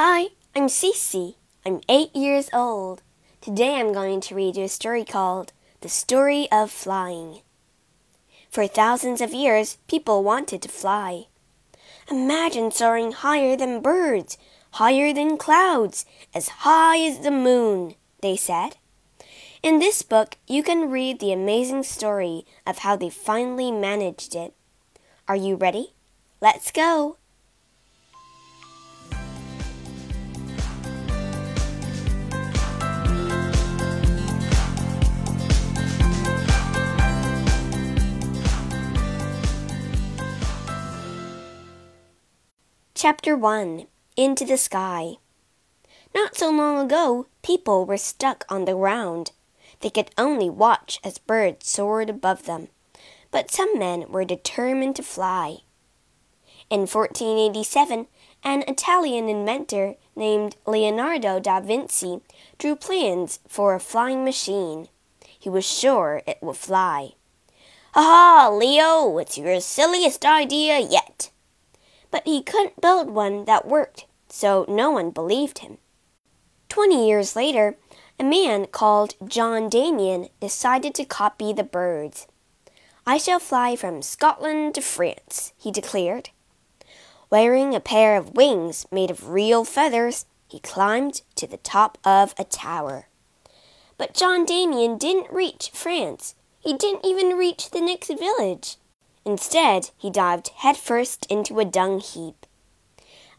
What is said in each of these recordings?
Hi, I'm Cece. I'm eight years old. Today I'm going to read you a story called The Story of Flying. For thousands of years, people wanted to fly. Imagine soaring higher than birds, higher than clouds, as high as the moon, they said. In this book, you can read the amazing story of how they finally managed it. Are you ready? Let's go! Chapter 1 Into the Sky Not so long ago, people were stuck on the ground. They could only watch as birds soared above them, but some men were determined to fly. In 1487, an Italian inventor named Leonardo da Vinci drew plans for a flying machine. He was sure it would fly. Ha ha, Leo, it's your silliest idea yet but he couldn't build one that worked, so no one believed him. Twenty years later, a man called John Damien decided to copy the birds. I shall fly from Scotland to France, he declared. Wearing a pair of wings made of real feathers, he climbed to the top of a tower. But John Damien didn't reach France. He didn't even reach the next village. Instead, he dived headfirst into a dung heap.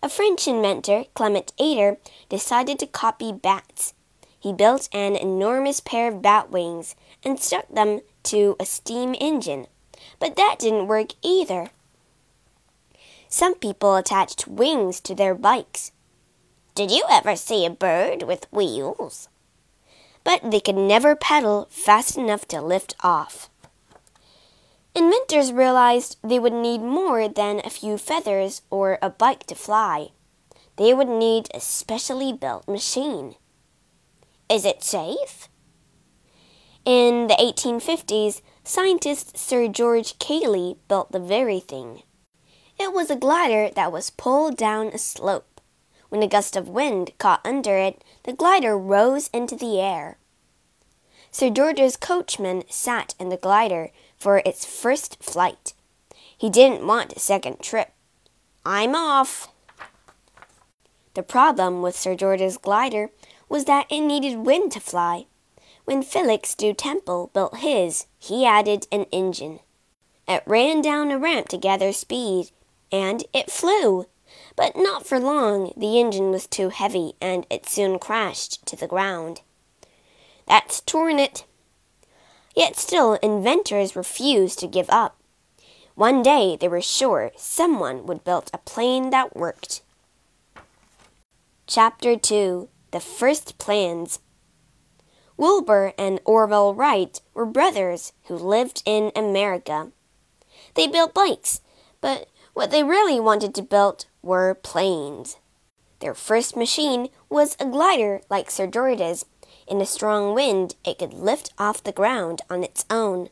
A French inventor, Clement Ader, decided to copy bats. He built an enormous pair of bat wings and stuck them to a steam engine, but that didn't work either. Some people attached wings to their bikes. Did you ever see a bird with wheels? But they could never pedal fast enough to lift off. Inventors realized they would need more than a few feathers or a bike to fly. They would need a specially built machine. Is it safe? In the 1850s, scientist Sir George Cayley built the very thing. It was a glider that was pulled down a slope. When a gust of wind caught under it, the glider rose into the air. Sir George's coachman sat in the glider for its first flight. He didn't want a second trip. I'm off. The problem with Sir George's glider was that it needed wind to fly. When Felix du Temple built his, he added an engine. It ran down a ramp to gather speed, and it flew. But not for long. The engine was too heavy, and it soon crashed to the ground. That's torn it, Yet still, inventors refused to give up. One day they were sure someone would build a plane that worked. Chapter 2 The First Plans Wilbur and Orville Wright were brothers who lived in America. They built bikes, but what they really wanted to build were planes. Their first machine was a glider like Sir George's in a strong wind, it could lift off the ground on its own.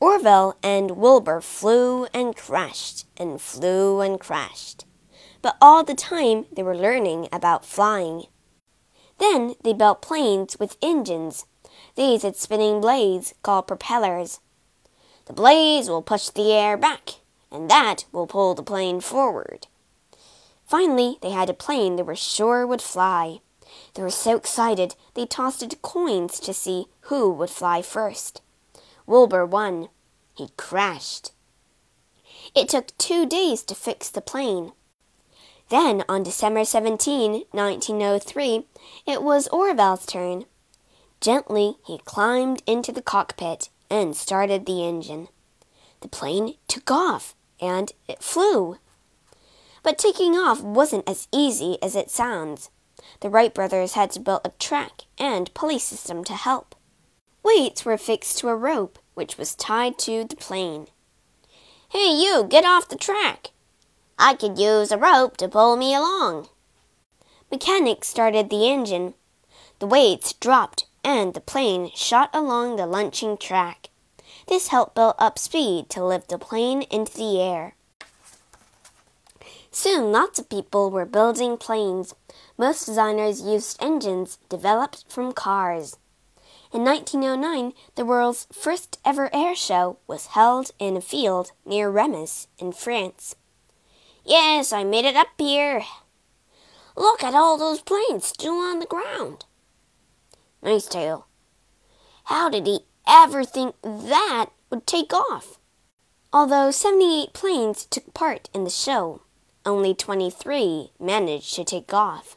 Orville and Wilbur flew and crashed and flew and crashed, but all the time they were learning about flying. Then they built planes with engines. These had spinning blades called propellers. The blades will push the air back, and that will pull the plane forward. Finally, they had a plane they were sure would fly. They were so excited they tossed coins to see who would fly first. Wilbur won. He crashed. It took two days to fix the plane. Then, on December 17, 1903, it was Orville's turn. Gently, he climbed into the cockpit and started the engine. The plane took off, and it flew. But taking off wasn't as easy as it sounds. The Wright brothers had to build a track and pulley system to help. Weights were fixed to a rope, which was tied to the plane. Hey, you, get off the track! I could use a rope to pull me along. Mechanics started the engine. The weights dropped and the plane shot along the launching track. This helped build up speed to lift the plane into the air. Soon, lots of people were building planes. Most designers used engines developed from cars. In 1909, the world's first ever air show was held in a field near Reims in France. Yes, I made it up here. Look at all those planes still on the ground. Nice tail. How did he ever think that would take off? Although 78 planes took part in the show, only 23 managed to take off.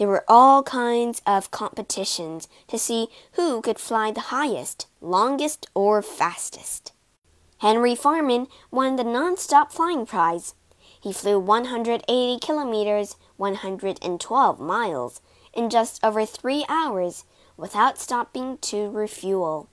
There were all kinds of competitions to see who could fly the highest, longest, or fastest. Henry Farman won the non-stop flying prize. He flew 180 kilometers, 112 miles, in just over three hours without stopping to refuel.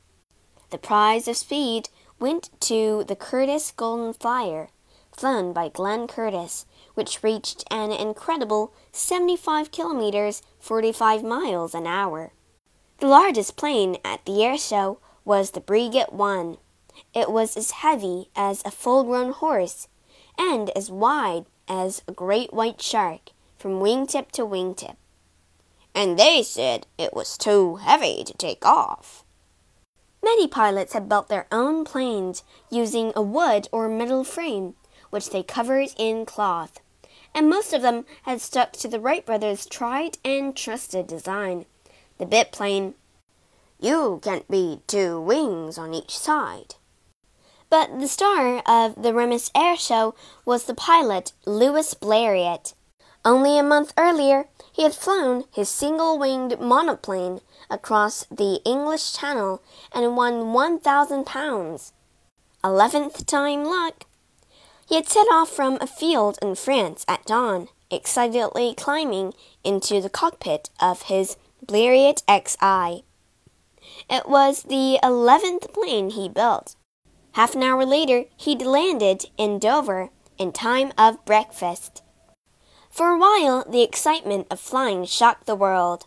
The prize of speed went to the Curtiss Golden Flyer, flown by Glenn Curtiss, which reached an incredible 75 kilometers 45 miles an hour. The largest plane at the air show was the Breguet 1. It was as heavy as a full grown horse and as wide as a great white shark from wingtip to wingtip. And they said it was too heavy to take off. Many pilots had built their own planes using a wood or metal frame which they covered in cloth, and most of them had stuck to the Wright brothers' tried and trusted design, the biplane. You can't be two wings on each side. But the star of the Reims Air Show was the pilot Louis Blériot. Only a month earlier, he had flown his single winged monoplane across the English Channel and won 1,000 pounds. Eleventh time luck. He had set off from a field in France at dawn, excitedly climbing into the cockpit of his Blériot XI. It was the eleventh plane he built. Half an hour later, he'd landed in Dover in time of breakfast. For a while, the excitement of flying shocked the world.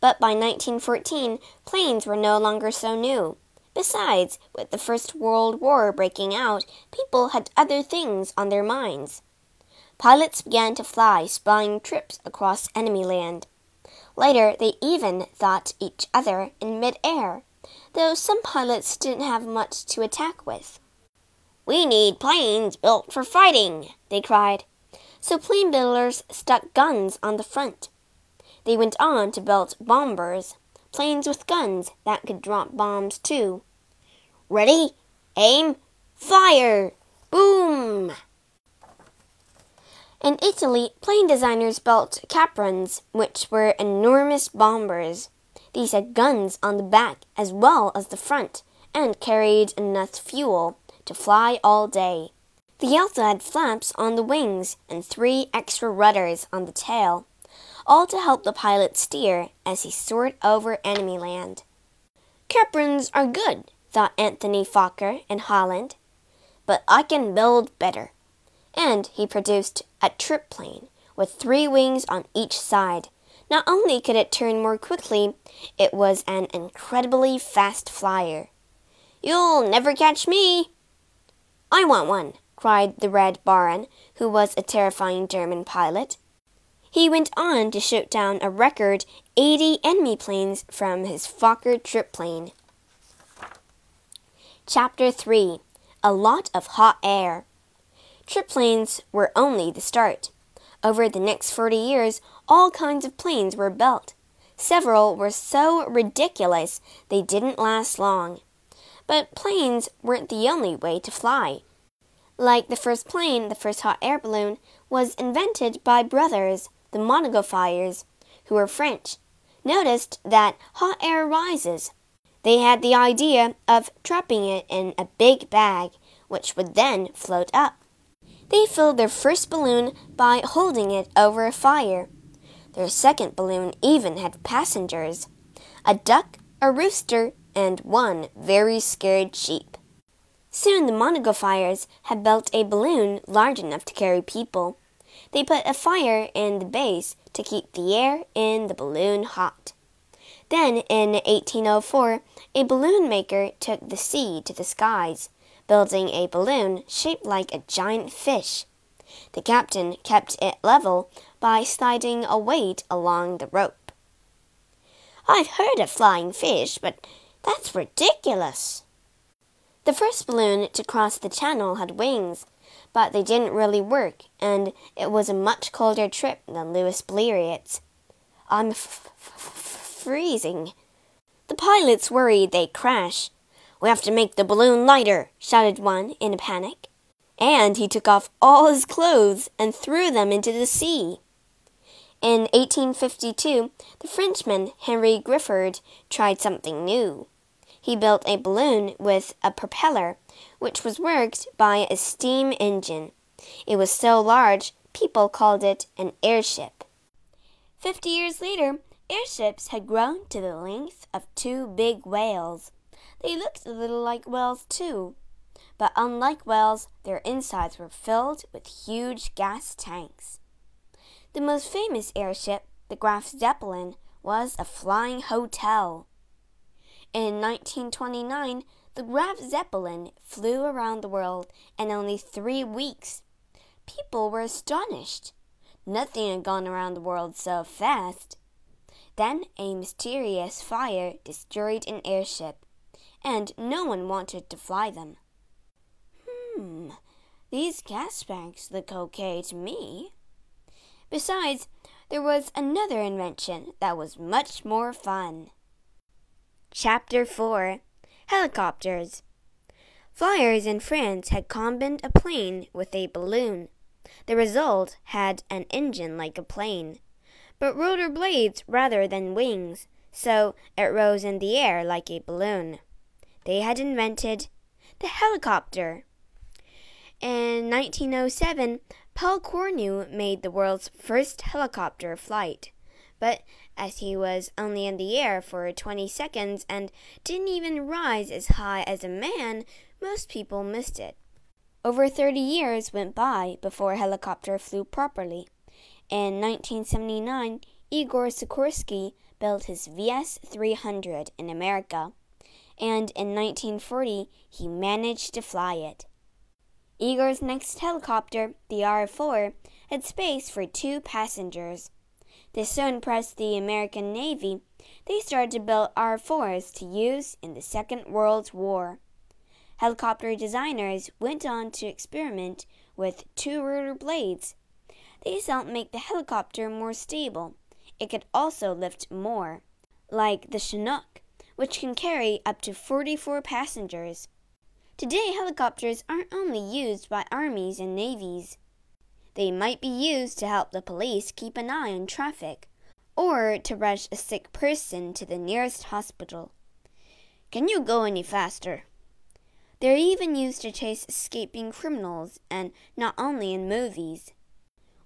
But by 1914, planes were no longer so new. Besides, with the First World War breaking out, people had other things on their minds. Pilots began to fly spying trips across enemy land. Later, they even thought each other in mid-air, though some pilots didn't have much to attack with. We need planes built for fighting, they cried. So plane builders stuck guns on the front. They went on to build bombers, planes with guns that could drop bombs too. Ready, aim, fire! Boom! In Italy, plane designers built Caprons, which were enormous bombers. These had guns on the back as well as the front and carried enough fuel to fly all day. They also had flaps on the wings and three extra rudders on the tail all to help the pilot steer as he soared over enemy land. Caprons are good, thought Anthony Fokker in Holland, but I can build better. And he produced a triplane with three wings on each side. Not only could it turn more quickly, it was an incredibly fast flyer. You'll never catch me! I want one, cried the Red Baron, who was a terrifying German pilot. He went on to shoot down a record 80 enemy planes from his Fokker triplane. Chapter 3 A Lot of Hot Air. Triplanes were only the start. Over the next 40 years, all kinds of planes were built. Several were so ridiculous they didn't last long. But planes weren't the only way to fly. Like the first plane, the first hot air balloon was invented by brothers the Montgolfiers, who were French, noticed that hot air rises. They had the idea of trapping it in a big bag, which would then float up. They filled their first balloon by holding it over a fire. Their second balloon even had passengers a duck, a rooster, and one very scared sheep. Soon the Montgolfiers had built a balloon large enough to carry people. They put a fire in the base to keep the air in the balloon hot. Then, in 1804, a balloon maker took the sea to the skies, building a balloon shaped like a giant fish. The captain kept it level by sliding a weight along the rope. I've heard of flying fish, but that's ridiculous. The first balloon to cross the channel had wings, but they didn't really work, and it was a much colder trip than Louis Blériot's. I'm f- f- freezing. The pilots worried they'd crash. We have to make the balloon lighter, shouted one in a panic. And he took off all his clothes and threw them into the sea. In 1852, the Frenchman Henry Giffard tried something new. He built a balloon with a propeller, which was worked by a steam engine. It was so large, people called it an airship. Fifty years later, airships had grown to the length of two big whales. They looked a little like whales, too. But unlike whales, their insides were filled with huge gas tanks. The most famous airship, the Graf Zeppelin, was a flying hotel. In 1929, the Graf Zeppelin flew around the world in only three weeks. People were astonished. Nothing had gone around the world so fast. Then a mysterious fire destroyed an airship, and no one wanted to fly them. Hmm, these gas bags look okay to me. Besides, there was another invention that was much more fun. Chapter 4 Helicopters Flyers in France had combined a plane with a balloon. The result had an engine like a plane, but rotor blades rather than wings, so it rose in the air like a balloon. They had invented the helicopter. In 1907, Paul Cornu made the world's first helicopter flight, but as he was only in the air for 20 seconds and didn't even rise as high as a man, most people missed it. Over 30 years went by before a helicopter flew properly. In 1979, Igor Sikorsky built his VS 300 in America, and in 1940 he managed to fly it. Igor's next helicopter, the R 4, had space for two passengers. This so impressed the American Navy, they started to build R 4s to use in the Second World War. Helicopter designers went on to experiment with two rotor blades. These helped make the helicopter more stable. It could also lift more, like the Chinook, which can carry up to 44 passengers. Today, helicopters aren't only used by armies and navies. They might be used to help the police keep an eye on traffic, or to rush a sick person to the nearest hospital. Can you go any faster? They're even used to chase escaping criminals, and not only in movies.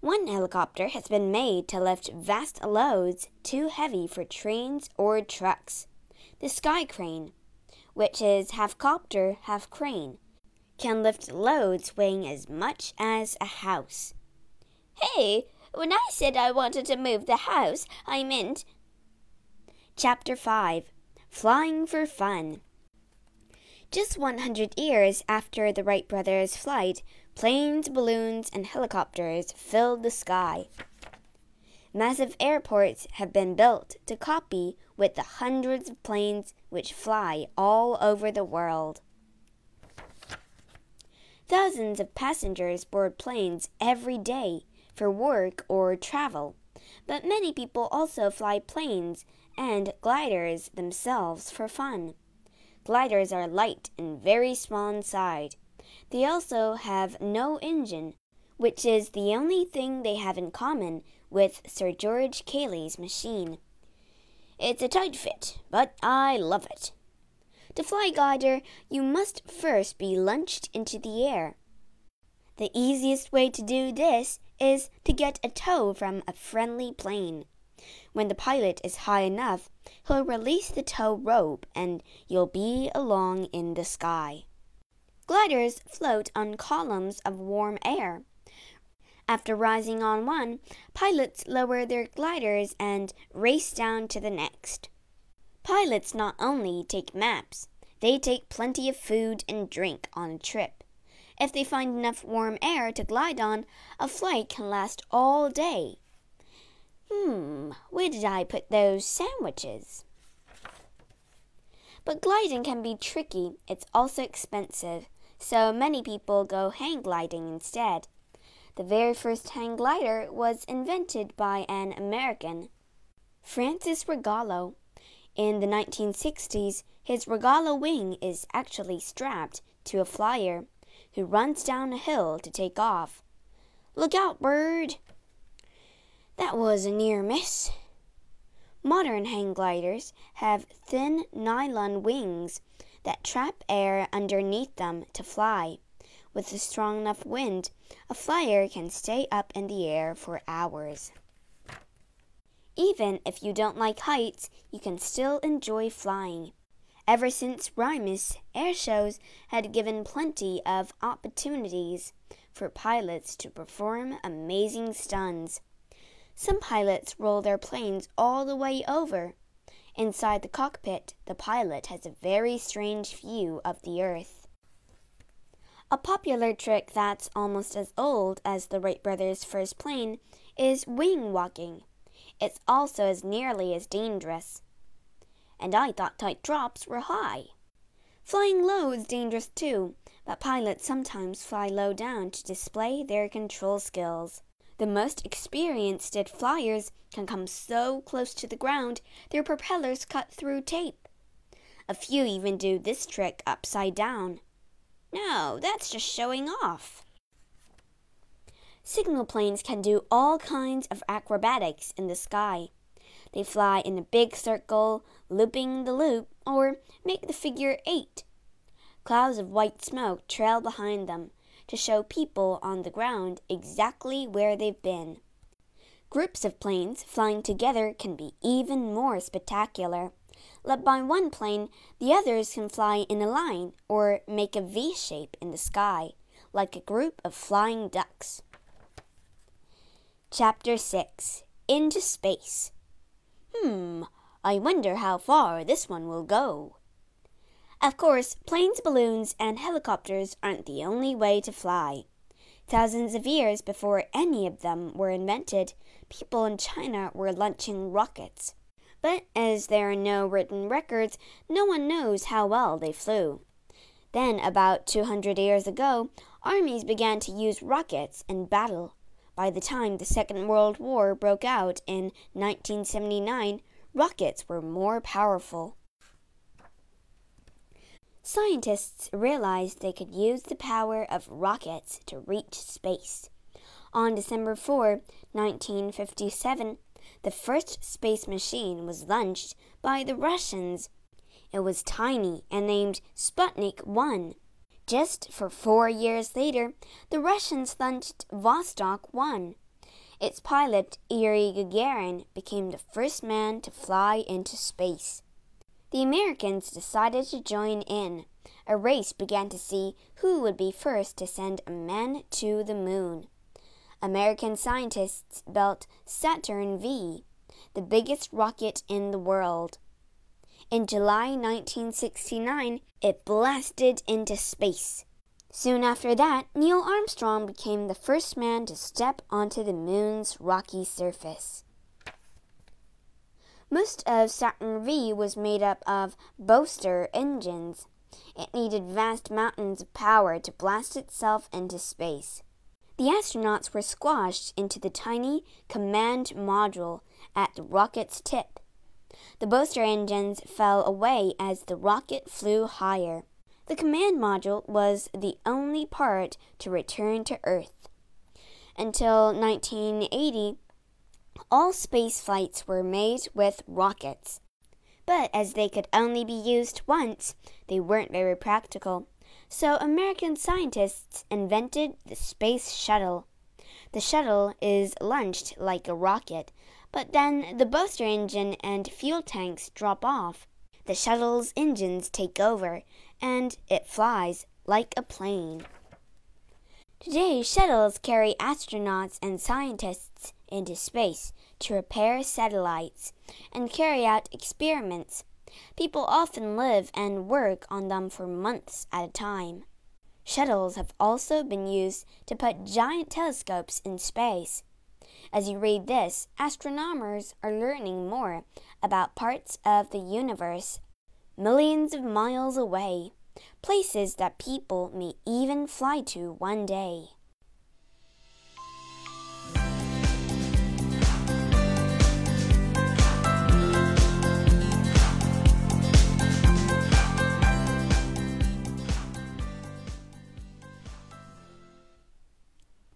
One helicopter has been made to lift vast loads too heavy for trains or trucks. The Sky Crane which is half copter, half crane, can lift loads weighing as much as a house. Hey, when I said I wanted to move the house, I meant. Chapter 5 Flying for Fun. Just 100 years after the Wright brothers' flight, planes, balloons, and helicopters filled the sky. Massive airports have been built to copy with the hundreds of planes which fly all over the world. Thousands of passengers board planes every day for work or travel, but many people also fly planes and gliders themselves for fun. Gliders are light and very small inside. They also have no engine, which is the only thing they have in common with Sir George Cayley's machine. It's a tight fit, but I love it. To fly glider, you must first be launched into the air. The easiest way to do this is to get a tow from a friendly plane. When the pilot is high enough, he'll release the tow rope and you'll be along in the sky. Gliders float on columns of warm air. After rising on one, pilots lower their gliders and race down to the next. Pilots not only take maps, they take plenty of food and drink on a trip. If they find enough warm air to glide on, a flight can last all day. Hmm, where did I put those sandwiches? But gliding can be tricky. It's also expensive, so many people go hang gliding instead. The very first hang glider was invented by an American, Francis Rogallo. In the 1960s, his Regalo wing is actually strapped to a flyer who runs down a hill to take off. Look out, bird! That was a near miss. Modern hang gliders have thin nylon wings that trap air underneath them to fly. With a strong enough wind, a flyer can stay up in the air for hours. Even if you don't like heights, you can still enjoy flying. Ever since Rimac, air shows had given plenty of opportunities for pilots to perform amazing stunts. Some pilots roll their planes all the way over. Inside the cockpit, the pilot has a very strange view of the Earth. A popular trick that's almost as old as the Wright brothers' first plane is wing walking. It's also as nearly as dangerous. And I thought tight drops were high. Flying low is dangerous too, but pilots sometimes fly low down to display their control skills. The most experienced flyers can come so close to the ground their propellers cut through tape. A few even do this trick upside down. No, that's just showing off. Signal planes can do all kinds of acrobatics in the sky. They fly in a big circle, looping the loop, or make the figure eight. Clouds of white smoke trail behind them, to show people on the ground exactly where they've been. Groups of planes flying together can be even more spectacular. Led by one plane, the others can fly in a line or make a V shape in the sky, like a group of flying ducks. Chapter 6 Into Space. Hmm, I wonder how far this one will go. Of course, planes, balloons, and helicopters aren't the only way to fly. Thousands of years before any of them were invented, people in China were launching rockets. But as there are no written records, no one knows how well they flew. Then, about 200 years ago, armies began to use rockets in battle. By the time the Second World War broke out in 1979, rockets were more powerful. Scientists realized they could use the power of rockets to reach space. On December 4, 1957, the first space machine was launched by the Russians. It was tiny and named Sputnik 1. Just for four years later, the Russians launched Vostok 1. Its pilot, Yuri Gagarin, became the first man to fly into space. The Americans decided to join in. A race began to see who would be first to send a man to the moon. American scientists built Saturn V, the biggest rocket in the world. In July 1969, it blasted into space. Soon after that, Neil Armstrong became the first man to step onto the moon's rocky surface. Most of Saturn V was made up of booster engines. It needed vast mountains of power to blast itself into space. The astronauts were squashed into the tiny command module at the rocket's tip. The booster engines fell away as the rocket flew higher. The command module was the only part to return to Earth. Until 1980, all space flights were made with rockets. But as they could only be used once, they weren't very practical. So American scientists invented the space shuttle. The shuttle is launched like a rocket, but then the booster engine and fuel tanks drop off. The shuttle's engines take over, and it flies like a plane. Today, shuttles carry astronauts and scientists into space to repair satellites and carry out experiments. People often live and work on them for months at a time. Shuttles have also been used to put giant telescopes in space. As you read this, astronomers are learning more about parts of the universe millions of miles away, places that people may even fly to one day.